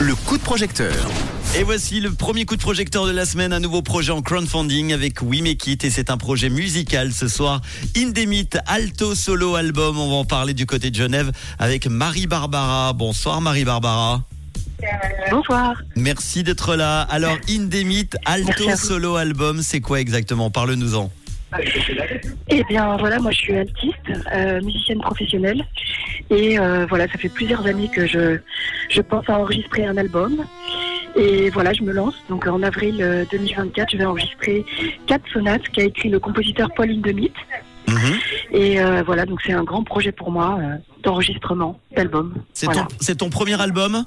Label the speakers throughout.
Speaker 1: Le coup de projecteur.
Speaker 2: Et voici le premier coup de projecteur de la semaine, un nouveau projet en crowdfunding avec We Make It et c'est un projet musical ce soir. Indemit Alto Solo Album, on va en parler du côté de Genève avec Marie Barbara. Bonsoir Marie Barbara.
Speaker 3: Bonsoir.
Speaker 2: Merci d'être là. Alors Indemit Alto. Solo Album, c'est quoi exactement? Parle-nous-en.
Speaker 3: Eh bien voilà, moi je suis altiste, euh, musicienne professionnelle. Et euh, voilà, ça fait plusieurs années que je, je pense à enregistrer un album. Et voilà, je me lance. Donc en avril euh, 2024, je vais enregistrer quatre sonates qu'a écrit le compositeur Paul Hindemith.
Speaker 2: Mhm.
Speaker 3: Et euh, voilà, donc c'est un grand projet pour moi euh, d'enregistrement d'album.
Speaker 2: C'est
Speaker 3: Voilà.
Speaker 2: ton, premier album?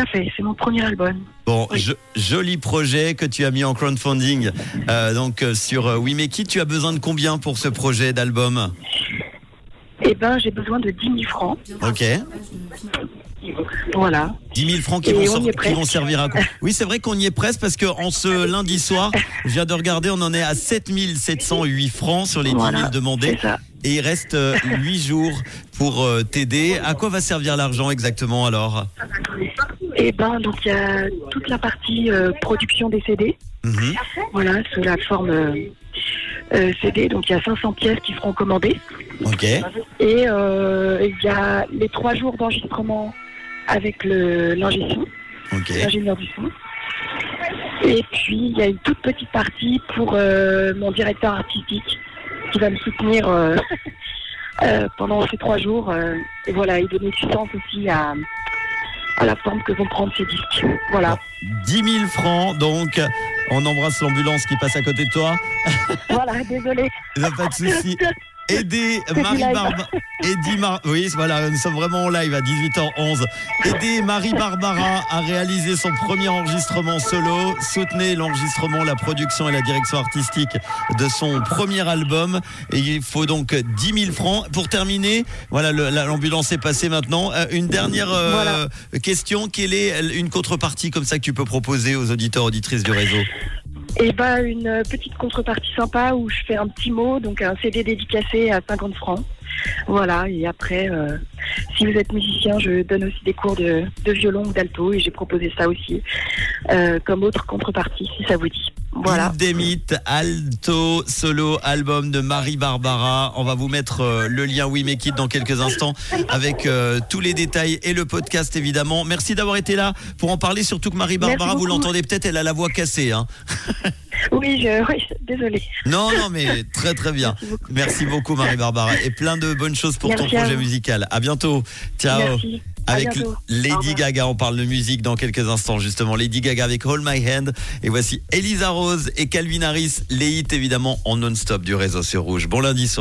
Speaker 3: À fait, c'est mon premier album.
Speaker 2: Bon,
Speaker 3: Oui.
Speaker 2: joli projet que tu as mis en crowdfunding. Euh, donc euh, sur We Make It, tu as besoin de combien pour ce projet d'album?
Speaker 3: Eh ben, j'ai besoin de 10 000 francs.
Speaker 2: Ok.
Speaker 3: Voilà.
Speaker 2: 10 000 francs qui, vont, qui vont servir à quoi Oui, c'est vrai qu'on y est presque parce que en ce lundi soir, je viens de regarder, on en est à 7 708 francs sur les 10 000
Speaker 3: Voilà,
Speaker 2: demandés.
Speaker 3: c'est ça.
Speaker 2: Et il reste 8 jours pour euh, t'aider. À quoi va servir l'argent exactement alors?
Speaker 3: Eh ben, donc il y a toute la partie euh, production des CD.
Speaker 2: Mhm.
Speaker 3: Voilà, sous la forme euh, euh, CD. Donc il y a 500 pièces qui seront commandées.
Speaker 2: Ok.
Speaker 3: Et euh, il y a les trois jours d'enregistrement avec le l'ingé son,
Speaker 2: Ok.
Speaker 3: l'ingénieur du son. Et puis il y a une toute petite partie pour euh, mon directeur artistique qui va me soutenir euh, euh, pendant ces trois jours. et voilà, et donner du sens aussi à, à la forme que vont prendre ces disques. Voilà.
Speaker 2: 10 000 francs, donc on embrasse l'ambulance qui passe à côté de toi.
Speaker 3: Voilà, désolé.
Speaker 2: Il n'y a pas de souci. Aidez
Speaker 3: du
Speaker 2: Marie. Barbara. Mar- Oui, voilà, nous sommes vraiment en live à 18h11. Aidez Marie Barbara à réaliser son premier enregistrement solo. Soutenez l'enregistrement, la production et la direction artistique de son premier album. Et il faut donc 10 000 francs. Pour terminer, voilà, l'ambulance est passée maintenant. Euh, une dernière euh,
Speaker 3: Voilà.
Speaker 2: question. Quelle est une contrepartie comme ça que tu peux proposer aux auditeurs, auditrices du réseau?
Speaker 3: Et ben une petite contrepartie sympa où je fais un petit mot, donc un CD dédicacé à 50 francs. Voilà, et après, euh, si vous êtes musicien, je donne aussi des cours de, de violon ou d'alto et j'ai proposé ça aussi euh, comme autre contrepartie, si ça vous dit. Voilà.
Speaker 2: Indemit Alto Solo album de Marie Barbara. On va vous mettre euh, le lien We Make It dans quelques instants avec euh, tous les détails et le podcast évidemment. Merci d'avoir été là pour en parler, surtout que Marie Barbara, vous l'entendez peut-être, elle a la voix cassée. Hein.
Speaker 3: Oui, je, oui, désolé.
Speaker 2: Non, non, mais très très bien.
Speaker 3: Merci beaucoup.
Speaker 2: Merci beaucoup Marie Barbara et plein de bonnes choses pour ton
Speaker 3: Merci
Speaker 2: projet musical. À bientôt. Ciao.
Speaker 3: Merci.
Speaker 2: Avec Lady. Gaga, on parle de musique dans quelques instants justement. Lady Gaga avec Hold My Hand. Et voici Elisa Rose et Calvin Harris, les hits évidemment en non-stop du réseau sur Rouge. Bon lundi soir.